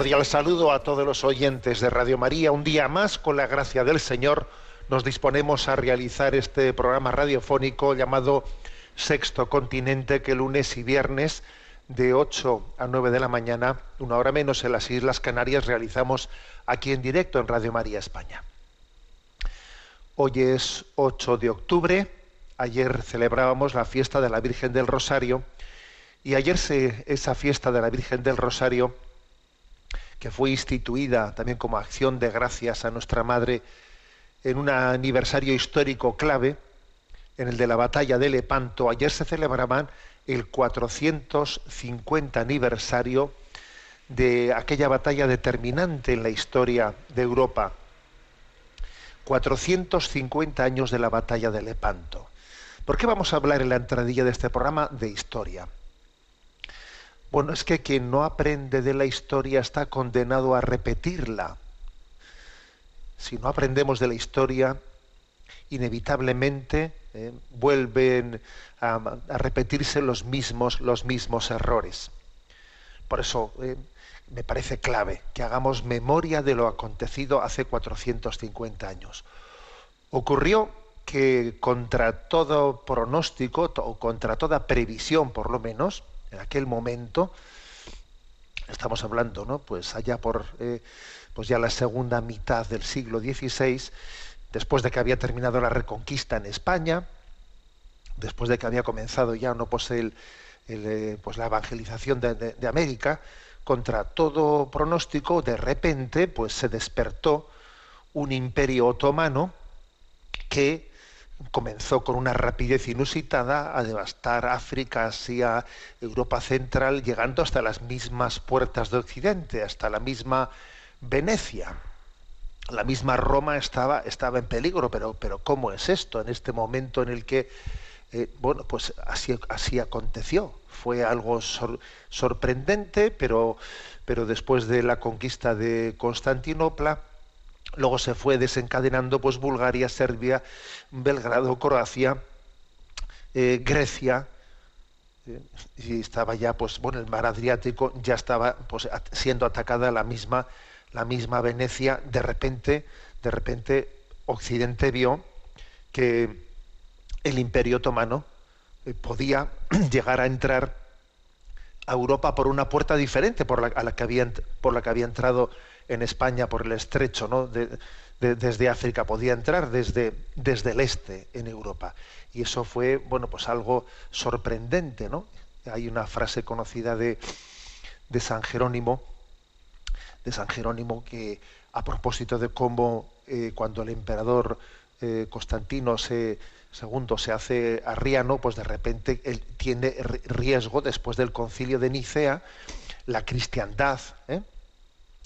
Cordial saludo a todos los oyentes de Radio María. Un día más, con la gracia del Señor, nos disponemos a realizar este programa radiofónico llamado Sexto Continente, que lunes y viernes de 8 a 9 de la mañana, una hora menos en las Islas Canarias, realizamos aquí en directo en Radio María España. Hoy es 8 de octubre, ayer celebrábamos la fiesta de la Virgen del Rosario y ayer se, esa fiesta de la Virgen del Rosario que fue instituida también como acción de gracias a nuestra Madre en un aniversario histórico clave, en el de la batalla de Lepanto. Ayer se celebraban el 450 aniversario de aquella batalla determinante en la historia de Europa. 450 años de la batalla de Lepanto. ¿Por qué vamos a hablar en la entradilla de este programa de historia? Bueno, es que quien no aprende de la historia está condenado a repetirla. Si no aprendemos de la historia, inevitablemente eh, vuelven a, repetirse los mismos, los mismos errores. Por eso eh, me parece clave que hagamos memoria de lo acontecido hace 450 años. Ocurrió que contra todo pronóstico, o contra toda previsión por lo menos, en aquel momento, estamos hablando, ¿no? Pues allá por eh, pues ya la segunda mitad del siglo XVI, después de que había terminado la reconquista en España, después de que había comenzado ya no pues el, eh, pues la evangelización de, de- de América, contra todo pronóstico, de repente pues se despertó un imperio otomano que comenzó con una rapidez inusitada a devastar África, Asia, Europa Central, llegando hasta las mismas puertas de Occidente, hasta la misma Venecia. La misma Roma estaba, estaba en peligro, pero, pero ¿cómo es esto en este momento en el que, eh, bueno, pues así, así aconteció? Fue algo sor- sorprendente, pero, pero después de la conquista de Constantinopla, Luego se fue desencadenando pues Bulgaria, Serbia, Belgrado, Croacia, eh, Grecia, eh, y estaba ya pues bueno el mar Adriático ya estaba pues siendo atacada la misma la misma Venecia. De repente de repente Occidente vio que el Imperio Otomano eh, podía llegar a entrar a Europa por una puerta diferente por la, a la que por la que había entrado en España por el estrecho, ¿no? De- de- desde África podía entrar desde, desde el este en Europa. Y eso fue, bueno, pues algo sorprendente, ¿no? Hay una frase conocida de, de San Jerónimo, de San Jerónimo que a propósito de cómo eh, cuando el emperador eh, Constantino II se hace arriano, pues de repente él tiene ri- riesgo después del concilio de Nicea, la cristiandad, ¿eh?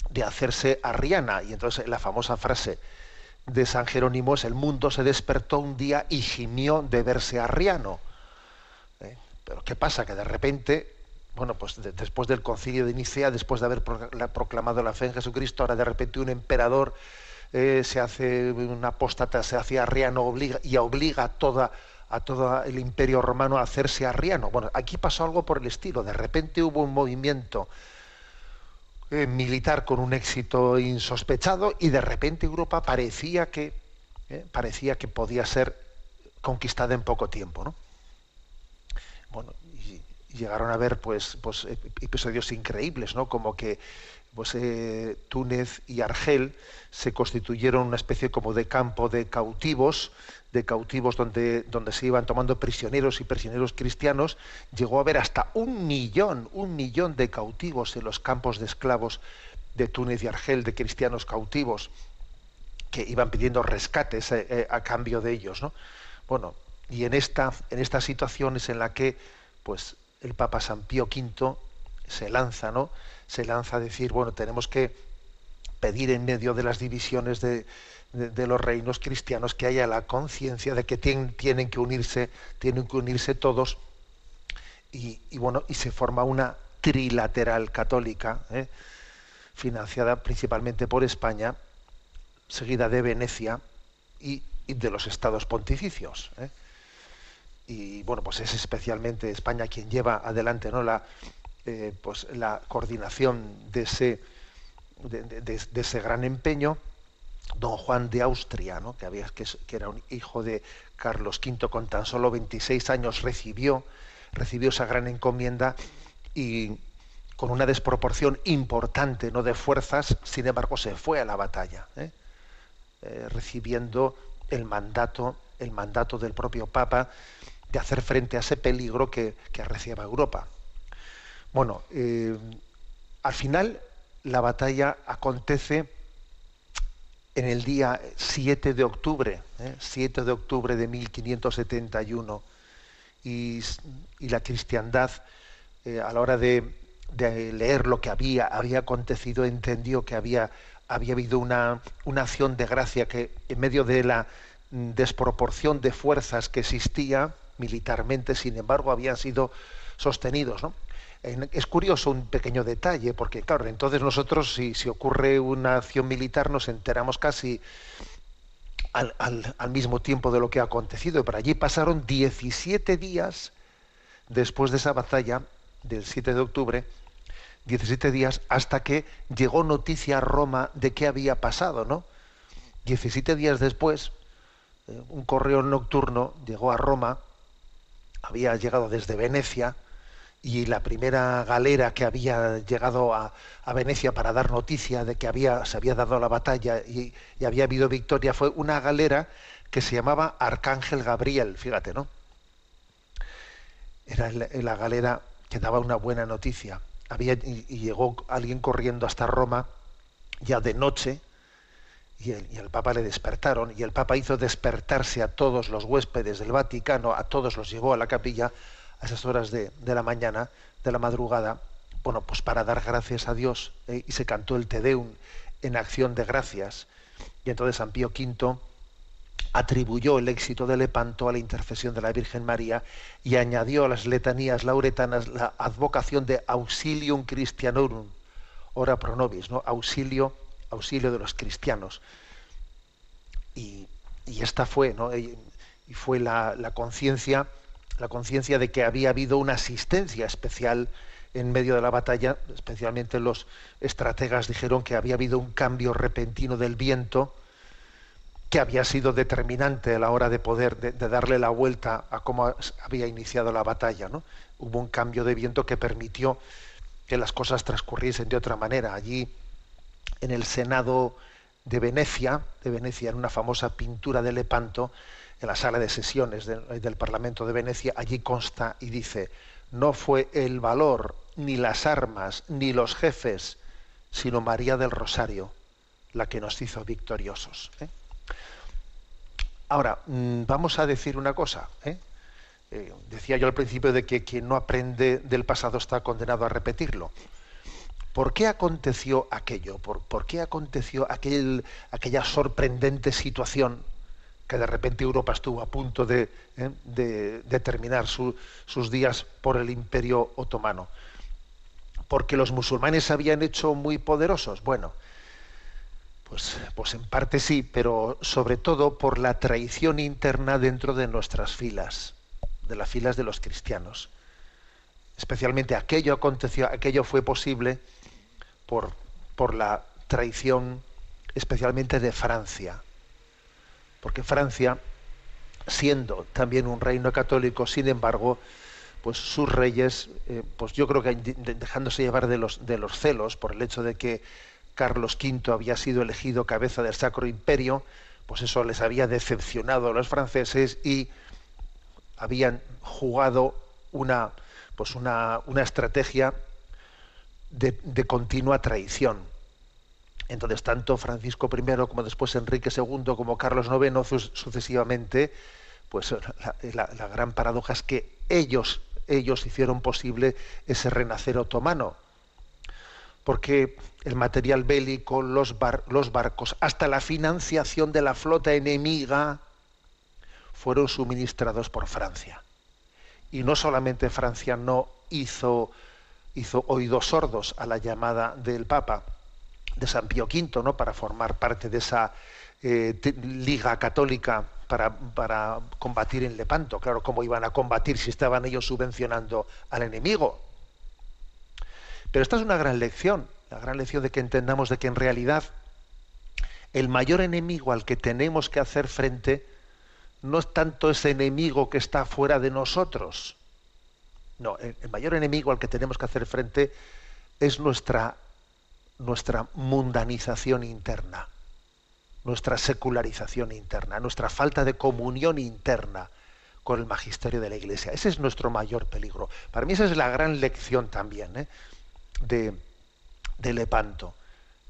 De hacerse arriana. Y entonces la famosa frase de San Jerónimo es el mundo se despertó un día y gimió de verse arriano. ¿Eh? Pero ¿qué pasa? Que de repente, bueno, pues de- después del concilio de Nicea, después de haber pro- la- proclamado la fe en Jesucristo, ahora de repente un emperador eh, se hace un apóstata, se hace arriano obliga, y obliga a a todo el imperio romano a hacerse arriano. Bueno, aquí pasó algo por el estilo. De repente hubo un movimiento eh, militar con un éxito insospechado y de repente Europa parecía que eh, parecía que podía ser conquistada en poco tiempo, ¿no? Bueno, llegaron a ver pues, pues episodios increíbles, ¿no? Como que pues, eh, Túnez y Argel se constituyeron una especie como de campo de cautivos, de cautivos donde, donde se iban tomando prisioneros y prisioneros cristianos, llegó a haber hasta un millón, un millón de cautivos en los campos de esclavos de Túnez y Argel, de cristianos cautivos, que iban pidiendo rescates eh, eh, a cambio de ellos. ¿no? Bueno, y en esta, en estas situaciones en la que pues, el Papa San Pío V se lanza, ¿no? Se lanza a decir, bueno, tenemos que pedir en medio de las divisiones de, de, los reinos cristianos que haya la conciencia de que tienen, tienen, que unirse, tienen que unirse todos, y, bueno, y se forma una trilateral católica, ¿eh? financiada principalmente por España, seguida de Venecia y, y de los estados pontificios. ¿eh? Y bueno, pues es especialmente España quien lleva adelante ¿no? la, eh, pues la coordinación de ese, de, ese gran empeño, don Juan de Austria, ¿no? que, había, que, era un hijo de Carlos V, con tan solo 26 años recibió, recibió esa gran encomienda y con una desproporción importante ¿no? de fuerzas, sin embargo se fue a la batalla, ¿eh? Eh, recibiendo el mandato, el mandato del propio Papa de hacer frente a ese peligro que, que arreciaba Europa. Bueno, eh, al final la batalla acontece en el día 7 de octubre, 7 ¿eh? de octubre de 1571, y, la cristiandad, eh, a la hora de, leer lo que había, había acontecido, entendió que había, había habido una, una acción de gracia que en medio de la desproporción de fuerzas que existía militarmente, sin embargo, habían sido sostenidos. ¿no? Es curioso un pequeño detalle, porque claro, entonces nosotros si, ocurre una acción militar nos enteramos casi al, mismo tiempo de lo que ha acontecido, pero allí pasaron 17 días después de esa batalla del 7 de octubre, 17 días hasta que llegó noticia a Roma de qué había pasado, ¿no? 17 días después, eh, un correo nocturno llegó a Roma, había llegado desde Venecia, y la primera galera que había llegado a, Venecia para dar noticia de que había, se había dado la batalla y, había habido victoria fue una galera que se llamaba Arcángel Gabriel, fíjate, ¿no? Era la, galera que daba una buena noticia. Había, y, llegó alguien corriendo hasta Roma ya de noche, y el, y el, Papa le despertaron, y el Papa hizo despertarse a todos los huéspedes del Vaticano, a todos los llevó a la capilla esas horas de, la mañana, de la madrugada, bueno, pues para dar gracias a Dios, eh, y se cantó el Te Deum en acción de gracias. Y entonces San Pío V atribuyó el éxito de Lepanto a la intercesión de la Virgen María y añadió a las letanías lauretanas la advocación de auxilium christianorum, ora pro nobis, ¿no? auxilio, auxilio de los cristianos. Y, esta fue, ¿no? y, fue la, la conciencia la conciencia de que había habido una asistencia especial en medio de la batalla, especialmente los estrategas dijeron que había habido un cambio repentino del viento que había sido determinante a la hora de poder de, darle la vuelta a cómo había iniciado la batalla. ¿no? Hubo un cambio de viento que permitió que las cosas transcurriesen de otra manera. Allí, en el Senado de Venecia, de Venecia, en una famosa pintura de Lepanto, en la sala de sesiones del, Parlamento de Venecia, allí consta y dice, no fue el valor, ni las armas, ni los jefes, sino María del Rosario, la que nos hizo victoriosos. ¿eh? Ahora, mm, vamos a decir una cosa. ¿eh? Eh, decía yo al principio de que quien no aprende del pasado está condenado a repetirlo. ¿Por qué aconteció aquello? ¿Por, qué aconteció aquel, aquella sorprendente situación que de repente Europa estuvo a punto de, ¿eh? terminar sus días por el imperio otomano. Porque los musulmanes se habían hecho muy poderosos. Bueno, pues, pues en parte sí, pero sobre todo por la traición interna dentro de nuestras filas, de las filas de los cristianos. Especialmente aquello aconteció, aquello fue posible por, por la traición especialmente de Francia porque Francia, siendo también un reino católico, sin embargo, pues sus reyes, eh, pues yo creo que dejándose llevar de los, celos por el hecho de que Carlos V había sido elegido cabeza del Sacro Imperio, pues eso les había decepcionado a los franceses y habían jugado una, pues una, una estrategia de, continua traición. Entonces, tanto Francisco I como después Enrique II como Carlos IX sucesivamente, pues la, la, gran paradoja es que ellos, ellos hicieron posible ese renacer otomano porque el material bélico, los, bar, los, barcos, hasta la financiación de la flota enemiga fueron suministrados por Francia. Y no solamente Francia no hizo, hizo oídos sordos a la llamada del Papa de San Pío V, ¿no? para formar parte de esa eh, liga católica para, para combatir en Lepanto. Claro, ¿cómo iban a combatir si estaban ellos subvencionando al enemigo? Pero esta es una gran lección, la gran lección de que entendamos de que en realidad el mayor enemigo al que tenemos que hacer frente no es tanto ese enemigo que está fuera de nosotros. No, el, el mayor enemigo al que tenemos que hacer frente es nuestra, nuestra mundanización interna, nuestra secularización interna, nuestra falta de comunión interna con el magisterio de la Iglesia. Ese es nuestro mayor peligro. Para mí esa es la gran lección también. ¿eh? de, de Lepanto.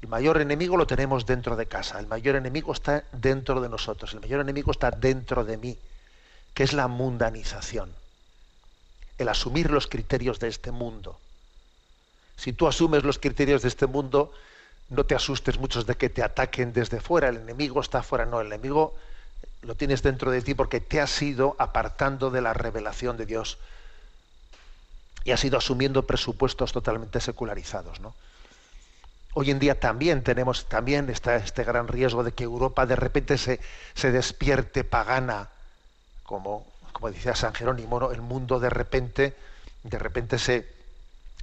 El mayor enemigo lo tenemos dentro de casa, el mayor enemigo está dentro de nosotros, el mayor enemigo está dentro de mí, que es la mundanización, el asumir los criterios de este mundo. Si tú asumes los criterios de este mundo, no te asustes muchos de que te ataquen desde fuera, el enemigo está fuera, no, el enemigo lo tienes dentro de ti porque te has ido apartando de la revelación de Dios y has ido asumiendo presupuestos totalmente secularizados. ¿no? Hoy en día también tenemos también está este gran riesgo de que Europa de repente se, se despierte pagana, como, como decía San Jerónimo, el mundo de repente, de repente se,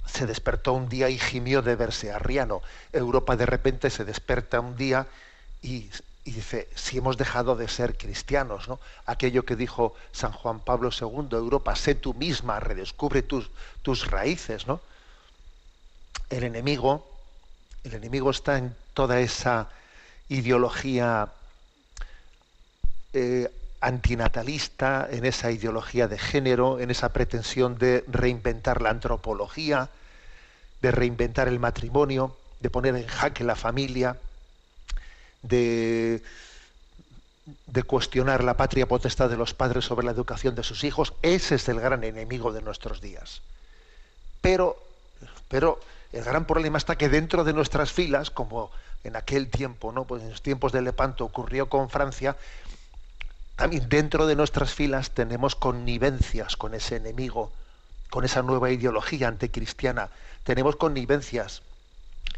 se despertó un día y gimió de verse arriano. Europa de repente se desperta un día y, dice, si hemos dejado de ser cristianos, ¿no? Aquello que dijo San Juan Pablo II, Europa, sé tú misma, redescubre tus, tus raíces, ¿no? El enemigo, el enemigo está en toda esa ideología eh, antinatalista, en esa ideología de género, en esa pretensión de reinventar la antropología, de reinventar el matrimonio, de poner en jaque la familia, de, de, cuestionar la patria potestad de los padres sobre la educación de sus hijos. Ese es el gran enemigo de nuestros días. Pero, pero el gran problema está que dentro de nuestras filas, como en aquel tiempo, ¿no? pues en los tiempos de Lepanto ocurrió con Francia, también dentro de nuestras filas tenemos connivencias con ese enemigo, con esa nueva ideología anticristiana. Tenemos connivencias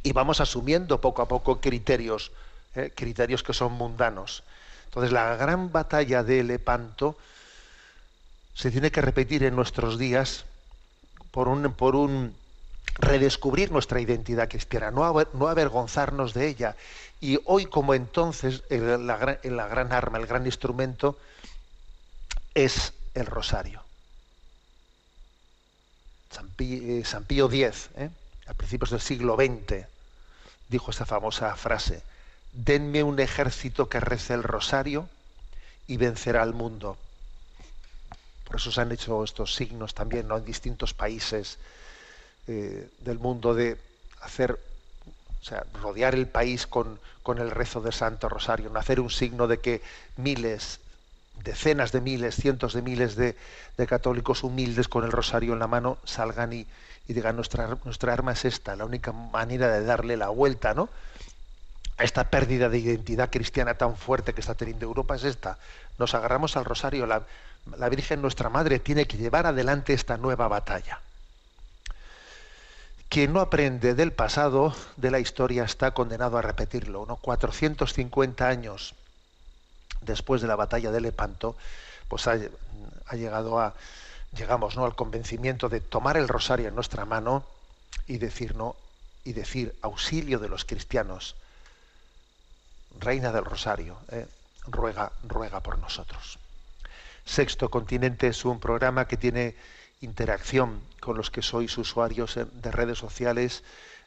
y vamos asumiendo poco a poco criterios ¿eh? criterios que son mundanos. Entonces la gran batalla de Lepanto se tiene que repetir en nuestros días por un, por un redescubrir nuestra identidad cristiana, no, no avergonzarnos de ella. Y hoy como entonces la, gran, arma, el gran instrumento es el rosario. San Pío, eh, Pío X, ¿eh? a principios del siglo XX, dijo esta famosa frase, denme un ejército que rece el rosario y vencerá al mundo. Por eso se han hecho estos signos también ¿no? en distintos países eh, del mundo de hacer, o sea, rodear el país con, con el rezo del Santo Rosario, no hacer un signo de que miles, decenas de miles, cientos de miles de, de católicos humildes con el rosario en la mano salgan y, y digan nuestra, nuestra arma es esta, la única manera de darle la vuelta, ¿no? a esta pérdida de identidad cristiana tan fuerte que está teniendo Europa es esta. Nos agarramos al rosario, la, la Virgen nuestra Madre tiene que llevar adelante esta nueva batalla. Quien no aprende del pasado, de la historia, está condenado a repetirlo. ¿no? 450 años después de la batalla de Lepanto, pues ha, llegado a, llegamos ¿no? al convencimiento de tomar el rosario en nuestra mano y decir, ¿no? y decir auxilio de los cristianos Reina del Rosario, eh, ruega, ruega por nosotros. Sexto Continente es un programa que tiene interacción con los que sois usuarios de redes sociales,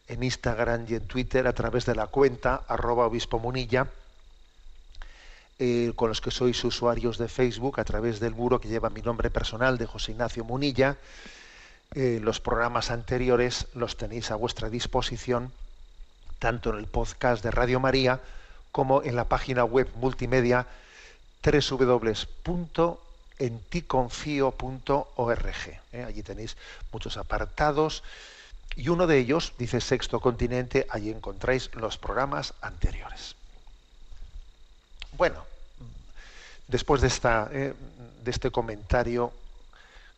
en Instagram y en Twitter, a través de la cuenta arroba obispo munilla, eh, con los que sois usuarios de Facebook, a través del muro que lleva mi nombre personal de José Ignacio Munilla. Eh, los programas anteriores los tenéis a vuestra disposición, tanto en el podcast de Radio María como en la página web multimedia www.enticonfio.org. ¿eh? Allí tenéis muchos apartados y uno de ellos dice Sexto Continente, allí encontráis los programas anteriores. Bueno, después de, esta, ¿eh? de este comentario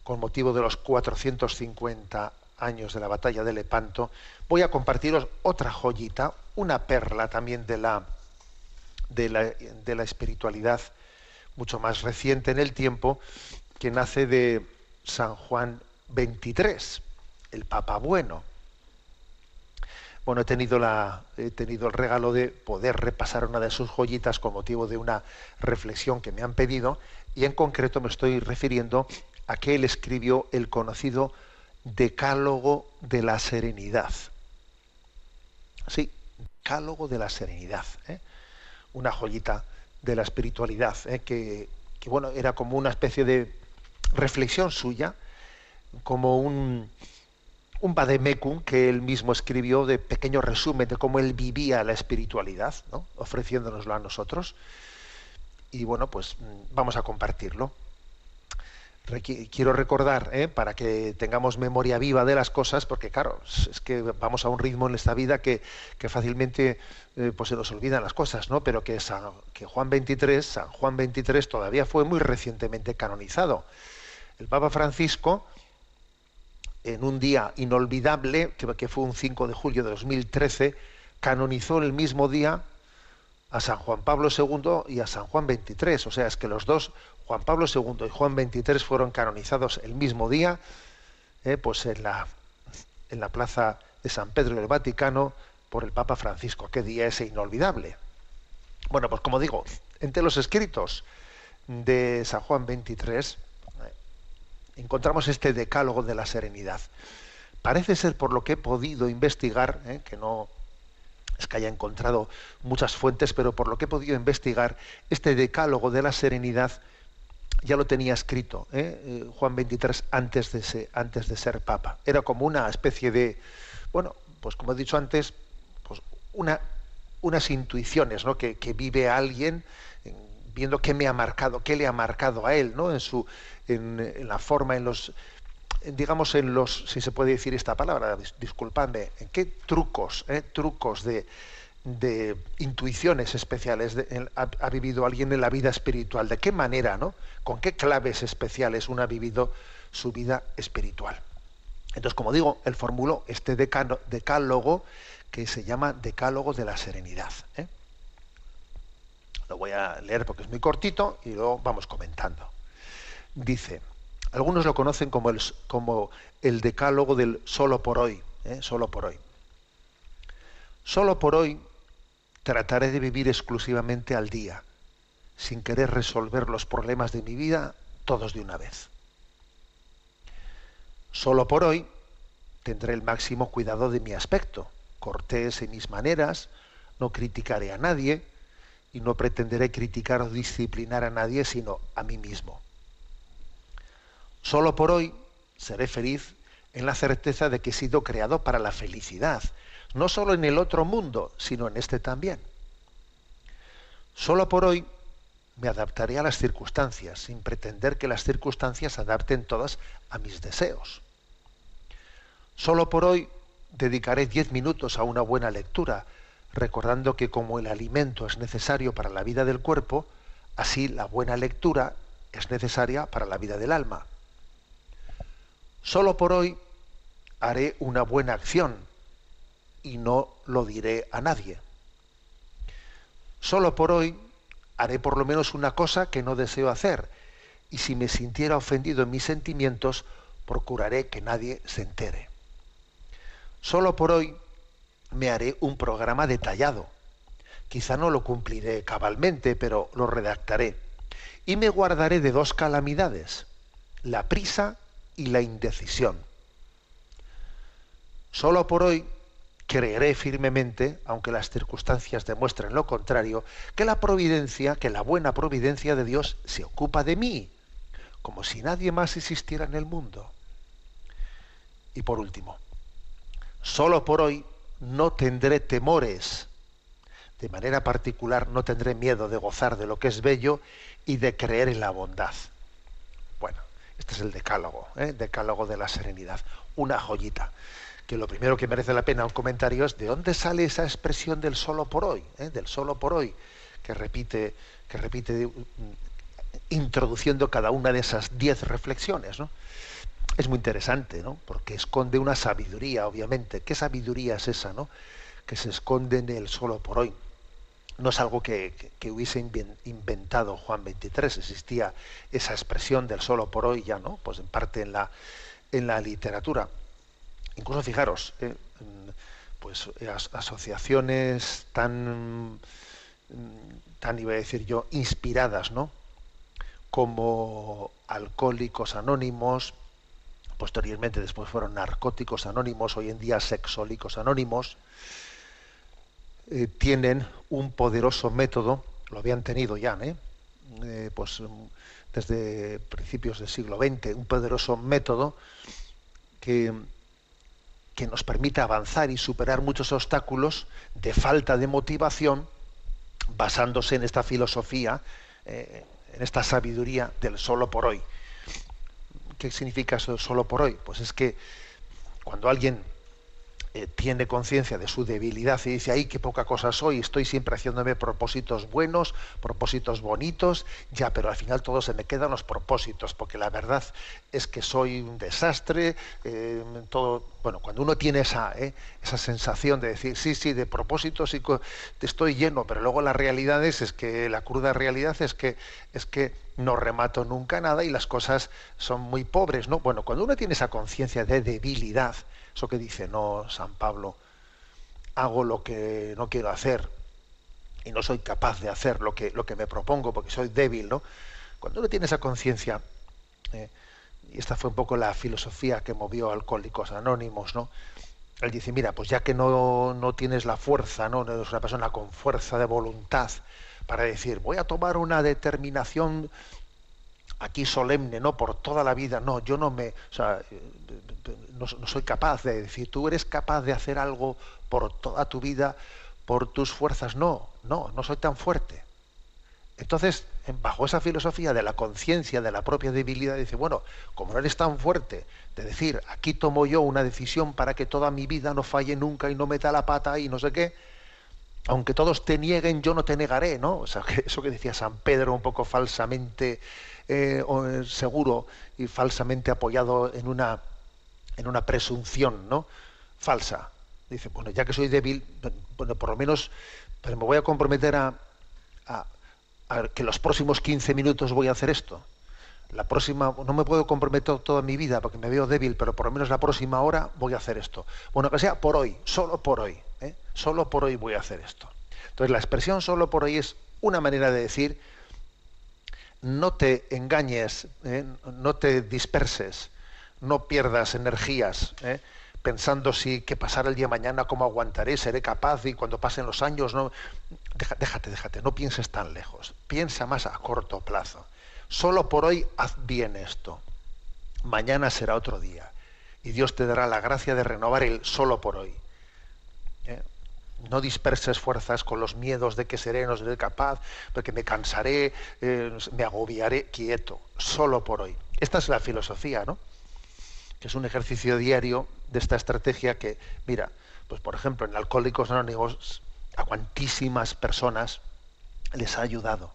con motivo de los 450 años de la batalla de Lepanto, voy a compartiros otra joyita, una perla también de la, de la, de la espiritualidad mucho más reciente en el tiempo, que nace de San Juan XXIII, el Papa Bueno. Bueno, he tenido, la, he tenido el regalo de poder repasar una de sus joyitas con motivo de una reflexión que me han pedido y en concreto me estoy refiriendo a que él escribió el conocido Decálogo de la Serenidad. Sí, Decálogo de la Serenidad. ¿eh? Una joyita de la espiritualidad, ¿eh? que, bueno, era como una especie de reflexión suya, como un, un vademecum que él mismo escribió de pequeño resumen de cómo él vivía la espiritualidad, ¿no? ofreciéndonoslo a nosotros. Y bueno, pues vamos a compartirlo. Quiero recordar, ¿eh? para que tengamos memoria viva de las cosas, porque claro, es que vamos a un ritmo en esta vida que, fácilmente eh, pues se nos olvidan las cosas, ¿no? Pero que, San, Juan 23, San Juan 23 todavía fue muy recientemente canonizado. El Papa Francisco, en un día inolvidable, que, que fue un 5 de julio de 2013, canonizó el mismo día a San Juan Pablo II y a San Juan XXIII. O sea, es que los dos, Juan Pablo II y Juan XXIII, fueron canonizados el mismo día, eh, pues en la, en la plaza de San Pedro del Vaticano por el Papa Francisco. Qué día ese inolvidable. Bueno, pues como digo, entre los escritos de San Juan XXIII eh, encontramos este decálogo de la serenidad. Parece ser por lo que he podido investigar, eh, que no es que haya encontrado muchas fuentes, pero por lo que he podido investigar, este decálogo de la serenidad ya lo tenía escrito ¿eh? Juan 23 antes de, ser, papa. Era como una especie de, bueno, pues como he dicho antes, pues una, unas intuiciones ¿no? que, vive alguien viendo qué me ha marcado, qué le ha marcado a él, ¿no? En su, en la forma, en los, digamos, en los, si se puede decir esta palabra, disculpadme, en qué trucos, eh, trucos de, de, intuiciones especiales ha, vivido alguien en la vida espiritual, de qué manera, ¿no? Con qué claves especiales uno ha vivido su vida espiritual. Entonces, como digo, él formuló este decano, decálogo que se llama Decálogo de la Serenidad. ¿eh? Lo voy a leer porque es muy cortito y luego vamos comentando. Dice, algunos lo conocen como el, como el decálogo del solo por hoy, ¿eh? solo por hoy. Solo por hoy trataré de vivir exclusivamente al día, sin querer resolver los problemas de mi vida todos de una vez. Solo por hoy tendré el máximo cuidado de mi aspecto, cortés en mis maneras, no criticaré a nadie y no pretenderé criticar o disciplinar a nadie sino a mí mismo. Solo por hoy seré feliz en la certeza de que he sido creado para la felicidad, no solo en el otro mundo, sino en este también. Solo por hoy me adaptaré a las circunstancias, sin pretender que las circunstancias se adapten todas a mis deseos. Solo por hoy dedicaré diez minutos a una buena lectura, recordando que como el alimento es necesario para la vida del cuerpo, así la buena lectura es necesaria para la vida del alma. Solo por hoy haré una buena acción y no lo diré a nadie. Solo por hoy haré por lo menos una cosa que no deseo hacer y si me sintiera ofendido en mis sentimientos, procuraré que nadie se entere. Solo por hoy me haré un programa detallado. Quizá no lo cumpliré cabalmente, pero lo redactaré. Y me guardaré de dos calamidades, la prisa y la indecisión. Solo por hoy creeré firmemente, aunque las circunstancias demuestren lo contrario, que la providencia, que la buena providencia de Dios se ocupa de mí, como si nadie más existiera en el mundo. Y por último, solo por hoy no tendré temores. De manera particular no tendré miedo de gozar de lo que es bello y de creer en la bondad. Este es el decálogo, ¿eh? decálogo de la serenidad. Una joyita. Que lo primero que merece la pena un comentario es de dónde sale esa expresión del solo por hoy, ¿eh? del solo por hoy, que repite, que repite mm, introduciendo cada una de esas diez reflexiones. ¿no? es muy interesante, ¿no? Porque esconde una sabiduría, obviamente. ¿Qué sabiduría es esa, no? Que se esconde en el solo por hoy. No es algo que, hubiese inventado Juan 23, existía esa expresión del solo por hoy ya, ¿no? Pues en parte en la, en la literatura. Incluso fijaros, ¿eh? pues asociaciones tan, tan, iba a decir yo, inspiradas, ¿no? Como Alcohólicos Anónimos, posteriormente después fueron narcóticos anónimos, hoy en día sexólicos anónimos, eh, tienen un poderoso método, lo habían tenido ya, ¿eh? Eh, pues mm, desde principios del siglo XX, un poderoso método que, que nos permite avanzar y superar muchos obstáculos de falta de motivación, basándose en esta filosofía, en esta sabiduría del solo por hoy. ¿Qué significa eso solo por hoy? Pues es que cuando alguien eh, tiene conciencia de su debilidad y dice, ay, qué poca cosa soy, estoy siempre haciéndome propósitos buenos, propósitos bonitos, ya, pero al final todo se me quedan los propósitos, porque la verdad es que soy un desastre, eh, todo, bueno, cuando uno tiene esa, eh, esa sensación de decir, sí, sí, de propósitos y estoy lleno, pero luego la realidad es, es que la cruda realidad es que, es que no remato nunca nada y las cosas son muy pobres, ¿no? Bueno, cuando uno tiene esa conciencia de debilidad, eso que dice, no, San Pablo, hago lo que no quiero hacer y no soy capaz de hacer lo que, lo que me propongo porque soy débil, ¿no? Cuando uno tiene esa conciencia, eh, y esta fue un poco la filosofía que movió Alcohólicos Anónimos, ¿no? Él dice, mira, pues ya que no, no tienes la fuerza, ¿no? no eres una persona con fuerza de voluntad para decir, voy a tomar una determinación aquí solemne, no por toda la vida, no, yo no me, o sea, no, soy capaz de decir, tú eres capaz de hacer algo por toda tu vida, por tus fuerzas, no, no, no soy tan fuerte. Entonces, bajo esa filosofía de la conciencia de la propia debilidad, dice, bueno, como no eres tan fuerte de decir, aquí tomo yo una decisión para que toda mi vida no falle nunca y no meta la pata y no sé qué, aunque todos te nieguen, yo no te negaré, ¿no? O sea, eso que decía San Pedro un poco falsamente eh, eh, seguro y falsamente apoyado en una, en una presunción ¿no? falsa. Dice, bueno, ya que soy débil, bueno, por lo menos pero me voy a comprometer a, que los próximos 15 minutos voy a hacer esto. La próxima, no me puedo comprometer toda mi vida porque me veo débil, pero por lo menos la próxima hora voy a hacer esto. Bueno, que sea por hoy, solo por hoy, ¿eh? solo por hoy voy a hacer esto. Entonces la expresión solo por hoy es una manera de decir no te engañes, ¿eh? no te disperses, no pierdas energías ¿eh? pensando si qué pasará el día mañana, cómo aguantaré, seré capaz y cuando pasen los años, no. Déjate, déjate, no pienses tan lejos, piensa más a corto plazo. Solo por hoy haz bien esto. Mañana será otro día y Dios te dará la gracia de renovar el solo por hoy. No disperses fuerzas con los miedos de que seré, no seré capaz, porque me cansaré, eh, me agobiaré, quieto, solo por hoy. Esta es la filosofía, ¿no? Que es un ejercicio diario de esta estrategia que, mira, pues por ejemplo, en Alcohólicos Anónimos, a cuantísimas personas les ha ayudado.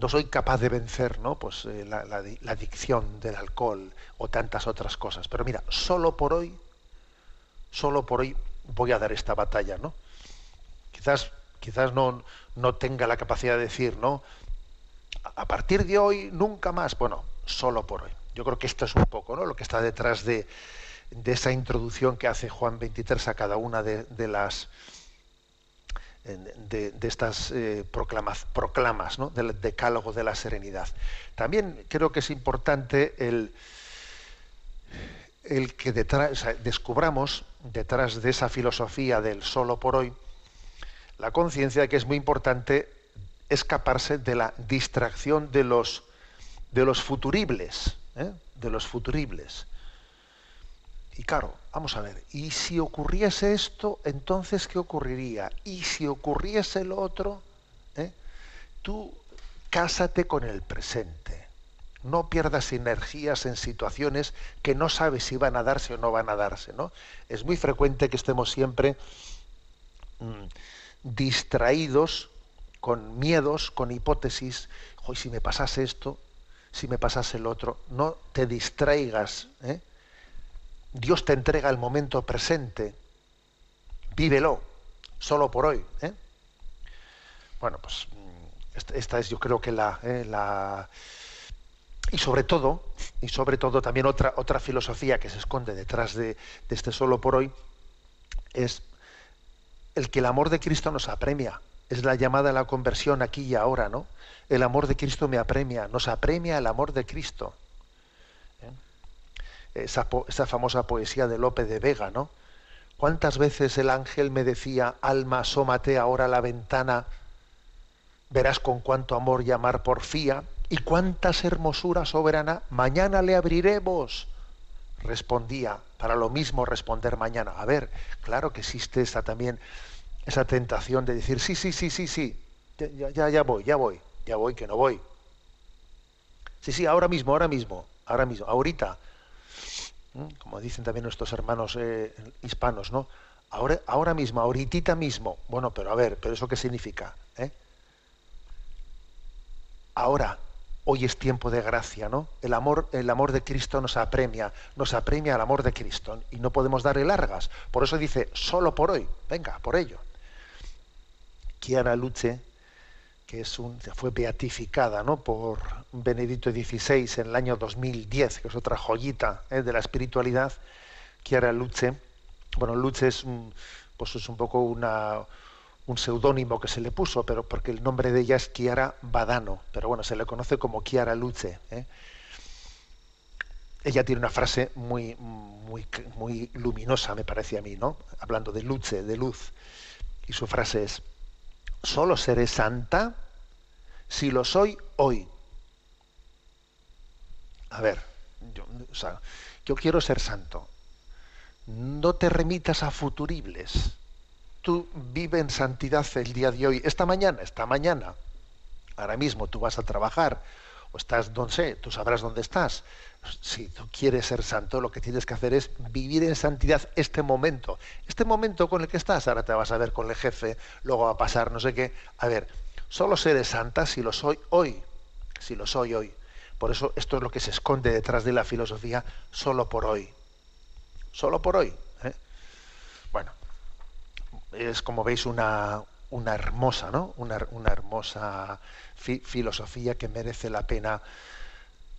No soy capaz de vencer ¿no? pues, eh, la, la adicción del alcohol o tantas otras cosas. Pero mira, solo por hoy, solo por hoy voy a dar esta batalla, ¿no? Quizás, quizás no, no tenga la capacidad de decir, ¿no? A partir de hoy, nunca más. Bueno, solo por hoy. Yo creo que esto es un poco ¿no? lo que está detrás de, esa introducción que hace Juan 23 a cada una de, las de, estas eh, proclamas, proclamas del decálogo de la serenidad. También creo que es importante el, el que detrás, descubramos detrás de esa filosofía del solo por hoy la conciencia de que es muy importante escaparse de la distracción de los, de los futuribles, ¿eh? de los futuribles. Y claro, vamos a ver, ¿y si ocurriese esto, entonces qué ocurriría? ¿Y si ocurriese lo otro? ¿Eh? Tú cásate con el presente. No pierdas energías en situaciones que no sabes si van a darse o no van a darse. ¿no? Es muy frecuente que estemos siempre mm, distraídos con miedos, con hipótesis. Hoy si me pasase esto, si me pasase el otro, no te distraigas. ¿eh? Dios te entrega el momento presente. Vívelo, solo por hoy. ¿eh? Bueno, pues mm, esta, es yo creo que la, ¿eh? la, y sobre todo, y sobre todo también otra, otra filosofía que se esconde detrás de, este solo por hoy, es el que el amor de Cristo nos apremia. Es la llamada a la conversión aquí y ahora, ¿no? El amor de Cristo me apremia, nos apremia el amor de Cristo. ¿Eh? Esa, esa, famosa poesía de Lope de Vega, ¿no? ¿Cuántas veces el ángel me decía, alma, asómate ahora a la ventana, verás con cuánto amor llamar porfía, y cuántas hermosuras soberana, mañana le abriremos respondía, para lo mismo responder mañana. A ver, claro que existe esa también, esa tentación de decir, sí, sí, sí, sí, sí, ya, ya, ya voy, ya voy, ya voy, que no voy. Sí, sí, ahora mismo, ahora mismo, ahora mismo, ahorita. ¿Mm? Como dicen también nuestros hermanos eh, hispanos, ¿no? Ahora, ahora mismo, ahorita mismo. Bueno, pero a ver, ¿pero eso qué significa? ¿Eh? Ahora, hoy es tiempo de gracia, ¿no? El amor, el amor de Cristo nos apremia, nos apremia el amor de Cristo y no podemos darle largas. Por eso dice, solo por hoy, venga, por ello. Chiara Luce, que fue beatificada ¿no? por Benedicto XVI en el año 2010, que es otra joyita ¿eh? de la espiritualidad, Chiara Luce. Bueno, Luce es un, pues es un poco una, un seudónimo que se le puso, pero porque el nombre de ella es Chiara Badano, pero bueno, se le conoce como Chiara Luce. ¿eh? Ella tiene una frase muy, muy, muy luminosa, me parece a mí, ¿no? Hablando de luce, de luz. Y su frase es, solo seré santa si lo soy hoy. A ver, yo, yo quiero ser santo. No te remitas a futuribles tú vive en santidad el día de hoy, esta mañana, esta mañana. Ahora mismo tú vas a trabajar o estás, no tú sabrás dónde estás. Si tú quieres ser santo, lo que tienes que hacer es vivir en santidad este momento. Este momento con el que estás, ahora te vas a ver con el jefe, luego va a pasar no sé qué. A ver, solo seré santa si lo soy hoy, si lo soy hoy. Por eso esto es lo que se esconde detrás de la filosofía solo por hoy. Solo por hoy. Es como veis una, una hermosa, ¿no? Una, hermosa filosofía que merece la pena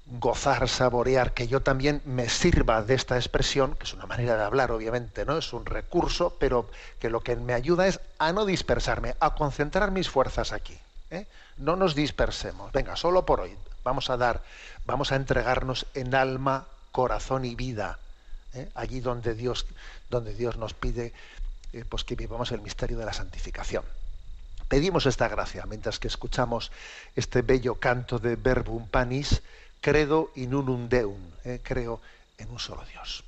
gozar, saborear, que yo también me sirva de esta expresión, que es una manera de hablar, obviamente, ¿no? Es un recurso, pero que lo que me ayuda es a no dispersarme, a concentrar mis fuerzas aquí. ¿eh? No nos dispersemos. Venga, solo por hoy. Vamos a dar, vamos a entregarnos en alma, corazón y vida. ¿eh? Allí donde Dios, donde Dios nos pide eh, pues que vivamos el misterio de la santificación. Pedimos esta gracia mientras que escuchamos este bello canto de Verbum Panis, credo in unum deum, eh, creo en un solo Dios.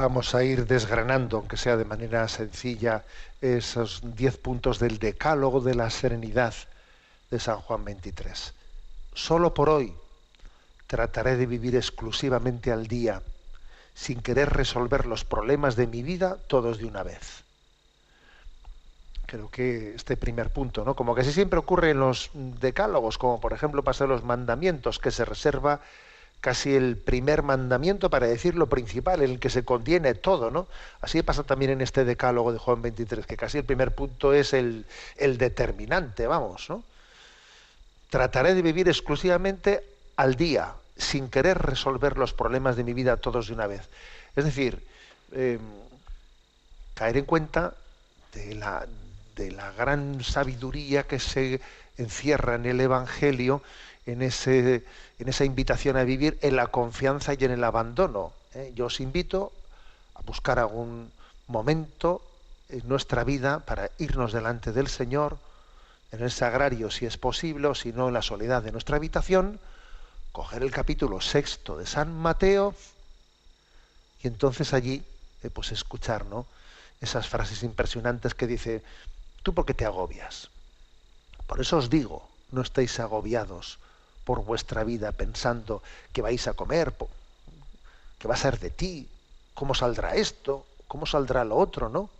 Vamos a ir desgranando, aunque sea de manera sencilla, esos diez puntos del decálogo de la serenidad de San Juan 23. Solo por hoy trataré de vivir exclusivamente al día, sin querer resolver los problemas de mi vida todos de una vez. Creo que este primer punto, ¿no? Como así siempre ocurre en los decálogos, como por ejemplo pasa en los mandamientos, que se reserva casi el primer mandamiento para decir lo principal, en el que se contiene todo, ¿no? Así pasa también en este decálogo de Juan 23, que casi el primer punto es el, determinante, vamos, ¿no? Trataré de vivir exclusivamente al día, sin querer resolver los problemas de mi vida todos de una vez. Es decir, eh, caer en cuenta de la, de la gran sabiduría que se encierra en el Evangelio, en, ese, en esa invitación a vivir en la confianza y en el abandono. ¿eh? Yo os invito a buscar algún momento en nuestra vida para irnos delante del Señor, en el sagrario si es posible, o si no en la soledad de nuestra habitación, coger el capítulo sexto de San Mateo y entonces allí eh, pues escuchar ¿no? esas frases impresionantes que dice, ¿tú por qué te agobias? Por eso os digo, no estéis agobiados por vuestra vida pensando que vais a comer, que va a ser de ti, cómo saldrá esto, cómo saldrá lo otro, ¿no?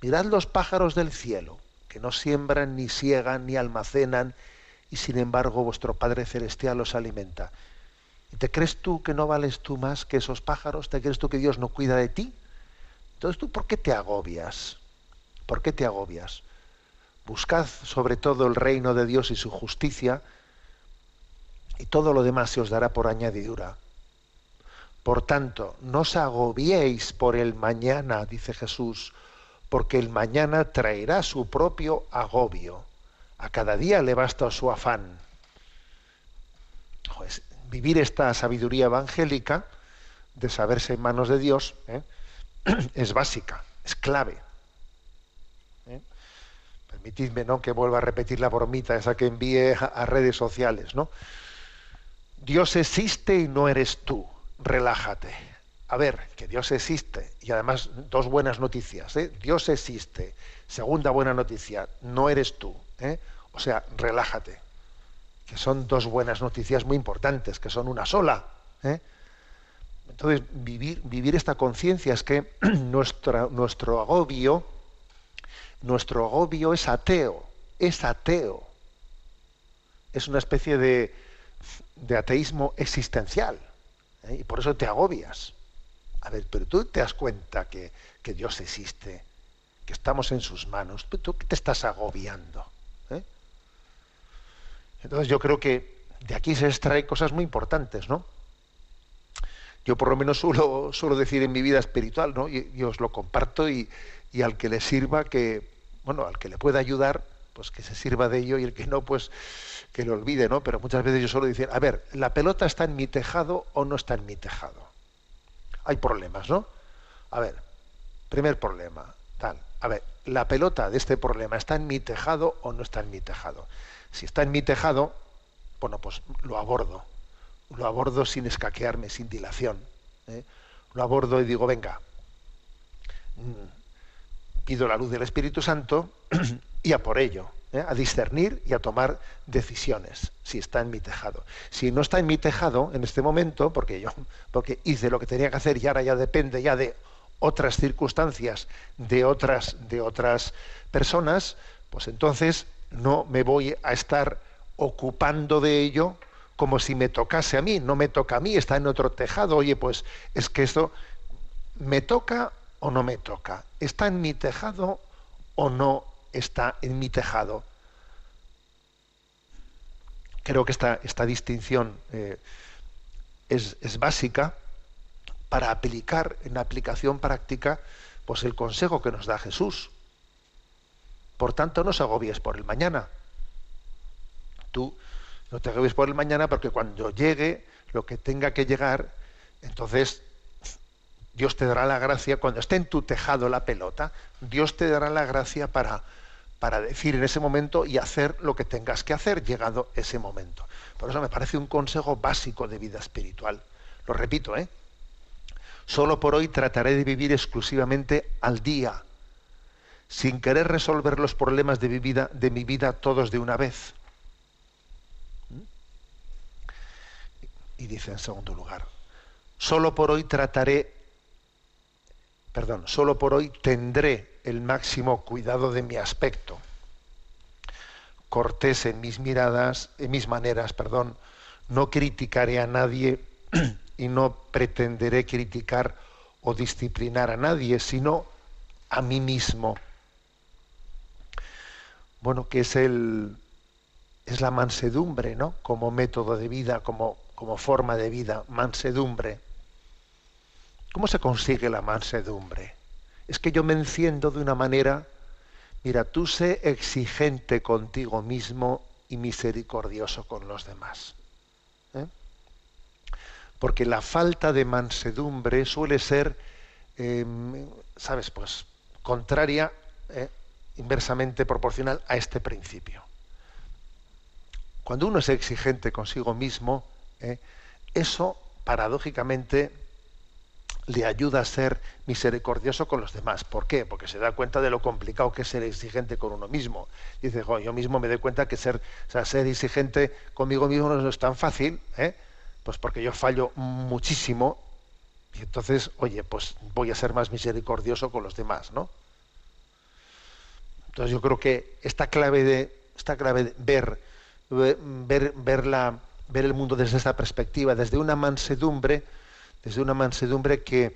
Mirad los pájaros del cielo, que no siembran, ni siegan, ni almacenan, y sin embargo vuestro Padre Celestial los alimenta. ¿Y te crees tú que no vales tú más que esos pájaros? ¿Te crees tú que Dios no cuida de ti? Entonces tú, ¿por qué te agobias? ¿Por qué te agobias? Buscad sobre todo el reino de Dios y su justicia, y todo lo demás se os dará por añadidura. Por tanto, no os agobiéis por el mañana, dice Jesús, porque el mañana traerá su propio agobio. A cada día le basta su afán. Vivir esta sabiduría evangélica de saberse en manos de Dios ¿eh? es básica, es clave. ¿eh? Permitidme ¿no? que vuelva a repetir la bromita esa que envíe a, a redes sociales. ¿no? Dios existe y no eres tú. Relájate. A ver, que Dios existe. Y además, dos buenas noticias. ¿eh? Dios existe. Segunda buena noticia, no eres tú. ¿eh? O sea, relájate. Que son dos buenas noticias muy importantes, que son una sola. ¿eh? Entonces, vivir, esta conciencia es que nuestro agobio, nuestro agobio es ateo, es ateo. Es una especie de, de ateísmo existencial. ¿eh? Y por eso te agobias. A ver, pero tú te das cuenta que, que Dios existe, que estamos en sus manos. ¿Tú, te estás agobiando? ¿Eh? Entonces yo creo que de aquí se extraen cosas muy importantes, ¿no? Yo por lo menos suelo, suelo decir en mi vida espiritual, ¿no? Y, y os lo comparto y, y al que le sirva que, bueno, al que le pueda ayudar, pues que se sirva de ello y el que no, pues que lo olvide, ¿no? Pero muchas veces yo suelo decir, a ver, ¿la pelota está en mi tejado o no está en mi tejado? Hay problemas, ¿no? A ver, primer problema, tal. A ver, ¿la pelota de este problema está en mi tejado o no está en mi tejado? Si está en mi tejado, bueno, pues lo abordo. Lo abordo sin escaquearme, sin dilación. ¿eh? Lo abordo y digo, venga, pido la luz del Espíritu Santo y a por ello, ¿eh? a discernir y a tomar decisiones, si está en mi tejado. Si no está en mi tejado en este momento, porque yo porque hice lo que tenía que hacer y ahora ya depende ya de otras circunstancias, de otras, de otras personas, pues entonces no me voy a estar ocupando de ello como si me tocase a mí, no me toca a mí, está en otro tejado, oye, pues es que esto me toca o no me toca, está en mi tejado o no está en mi tejado. Creo que esta, esta distinción eh, es, es, básica para aplicar en aplicación práctica pues el consejo que nos da Jesús. Por tanto, no os agobies por el mañana. Tú no te agobies por el mañana porque cuando llegue lo que tenga que llegar, entonces Dios te dará la gracia, cuando esté en tu tejado la pelota, Dios te dará la gracia para, para decir en ese momento y hacer lo que tengas que hacer llegado ese momento. Por eso me parece un consejo básico de vida espiritual. Lo repito, ¿eh? Solo por hoy trataré de vivir exclusivamente al día, sin querer resolver los problemas de mi vida, de mi vida todos de una vez. ¿Mm? Y dice en segundo lugar, solo por hoy trataré, perdón, solo por hoy tendré el máximo cuidado de mi aspecto, cortés en mis miradas, mis maneras, perdón, no criticaré a nadie y no pretenderé criticar o disciplinar a nadie, sino a mí mismo. Bueno, que es el es la mansedumbre, ¿no? Como método de vida, como, como forma de vida, mansedumbre. ¿Cómo se consigue la mansedumbre? Es que yo me enciendo de una manera, mira, tú sé exigente contigo mismo y misericordioso con los demás. ¿eh? Porque la falta de mansedumbre suele ser, eh, ¿sabes? Pues contraria, ¿eh? inversamente proporcional a este principio. Cuando uno es exigente consigo mismo, ¿eh? eso paradójicamente le ayuda a ser misericordioso con los demás. ¿Por qué? Porque se da cuenta de lo complicado que es ser exigente con uno mismo. Dice, yo mismo me doy cuenta que ser, o sea, ser exigente conmigo mismo no es tan fácil, ¿eh? pues porque yo fallo muchísimo y entonces, oye, pues voy a ser más misericordioso con los demás, ¿no? Entonces yo creo que esta clave de, esta clave de ver, ver, ver, la, ver el mundo desde esta perspectiva, desde una mansedumbre, desde una mansedumbre que,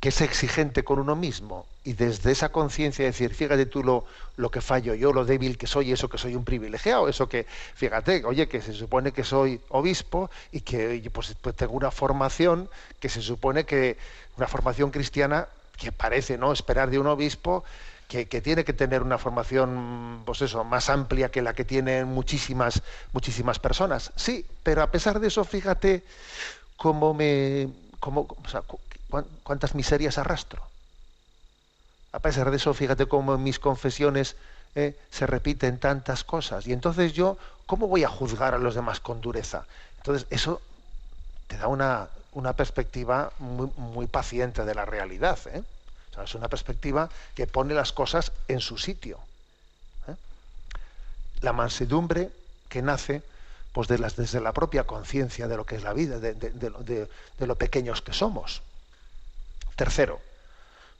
que es exigente con uno mismo y desde esa conciencia decir, fíjate tú lo, lo que fallo yo, lo débil que soy, eso que soy un privilegiado, eso que, fíjate, oye, que se supone que soy obispo y que pues, pues tengo una formación que se supone que, una formación cristiana que parece no esperar de un obispo que, que, tiene que tener una formación pues eso, más amplia que la que tienen muchísimas, muchísimas personas. Sí, pero a pesar de eso, fíjate cómo me. Cómo, o sea, cuántas miserias arrastro. A pesar de eso, fíjate cómo en mis confesiones eh, se repiten tantas cosas. Y entonces yo, ¿cómo voy a juzgar a los demás con dureza? Entonces, eso te da una, una perspectiva muy, muy paciente de la realidad. ¿eh? O sea, es una perspectiva que pone las cosas en su sitio. ¿eh? La mansedumbre que nace pues de desde la propia conciencia de lo que es la vida, de, de, de, de, lo pequeños que somos. Tercero,